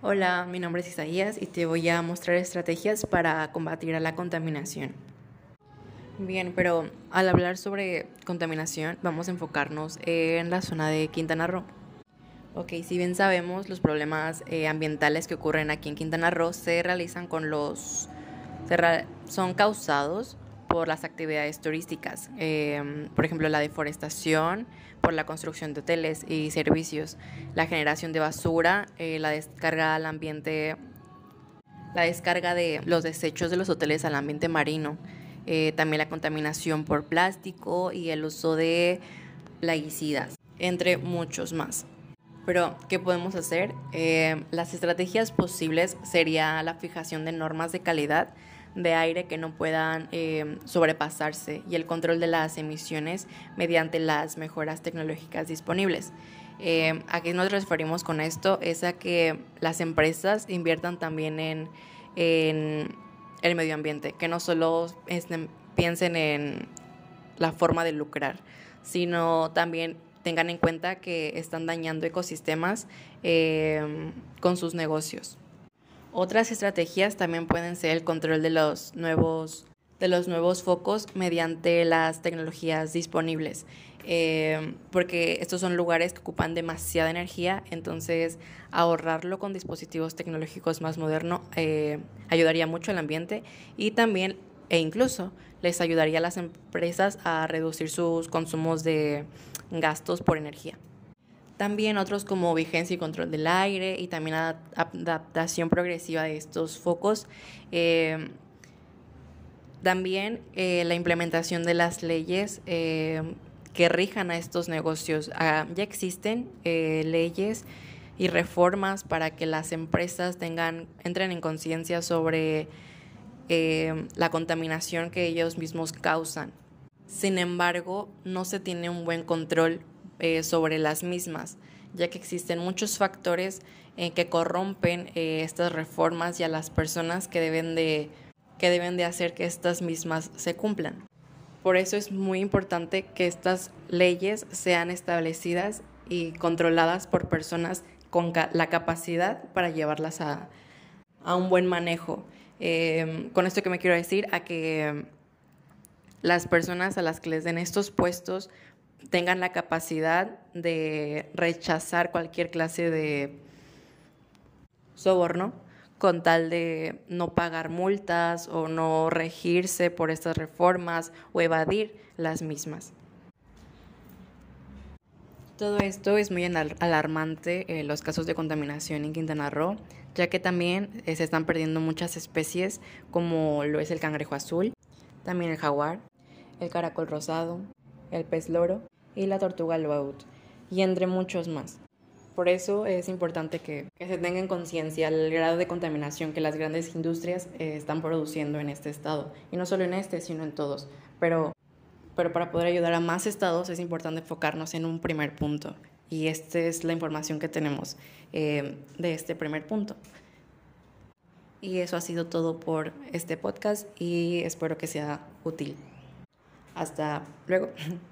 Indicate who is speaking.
Speaker 1: Hola, mi nombre es Isaías y te voy a mostrar estrategias para combatir la contaminación. Bien, pero al hablar sobre contaminación vamos a enfocarnos en la zona de Quintana Roo. Ok, si bien sabemos, los problemas eh, ambientales que ocurren aquí en Quintana Roo se realizan con los... son causados por las actividades turísticas, em, por ejemplo la deforestación, por la construcción de hoteles y servicios, la generación de basura, eh, la descarga al ambiente, la descarga de los desechos de los hoteles al ambiente marino, eh, también la contaminación por plástico y el uso de plaguicidas, entre muchos más. Pero, ¿qué podemos hacer? Eh, las estrategias posibles sería la fijación de normas de calidad de aire que no puedan eh, sobrepasarse y el control de las emisiones mediante las mejoras tecnológicas disponibles. Eh, ¿A qué nos referimos con esto? Es a que las empresas inviertan también en, el medio ambiente, que no solo este, piensen en la forma de lucrar, sino también tengan en cuenta que están dañando ecosistemas eh, con sus negocios. Otras estrategias también pueden ser el control de los nuevos, de los nuevos focos mediante las tecnologías disponibles, eh, porque estos son lugares que ocupan demasiada energía, entonces ahorrarlo con dispositivos tecnológicos más modernos eh, ayudaría mucho al ambiente y también e incluso les ayudaría a las empresas a reducir sus consumos de gastos por energía. También otros como vigencia y control del aire y también adaptación progresiva de estos focos. Eh, también eh, la implementación de las leyes eh, que rijan a estos negocios. Ah, ya existen leyes y reformas para que las empresas tengan, entren en conciencia sobre la contaminación que ellos mismos causan. Sin embargo, no se tiene un buen control eh, sobre las mismas, ya que existen muchos factores eh, que corrompen eh, estas reformas y a las personas que deben, de, que deben de hacer que estas mismas se cumplan. Por eso es muy importante que estas leyes sean establecidas y controladas por personas con la capacidad para llevarlas a, a un buen manejo. con esto que me quiero decir, a que las personas a las que les den estos puestos tengan la capacidad de rechazar cualquier clase de soborno con tal de no pagar multas o no regirse por estas reformas o evadir las mismas. Todo esto es muy alarmante en los casos de contaminación en Quintana Roo, ya que también eh, se están perdiendo muchas especies como lo es el cangrejo azul, también el jaguar, el caracol rosado, el pez loro y la tortuga loaut, y entre muchos más. Por eso es importante que, se tenga en conciencia el grado de contaminación que las grandes industrias eh, están produciendo en este estado, y no solo en este, sino en todos. Pero, pero para poder ayudar a más estados es importante enfocarnos en un primer punto, y esta es la información que tenemos eh, de este primer punto. Y eso ha sido todo por este podcast y espero que sea útil. Hasta luego.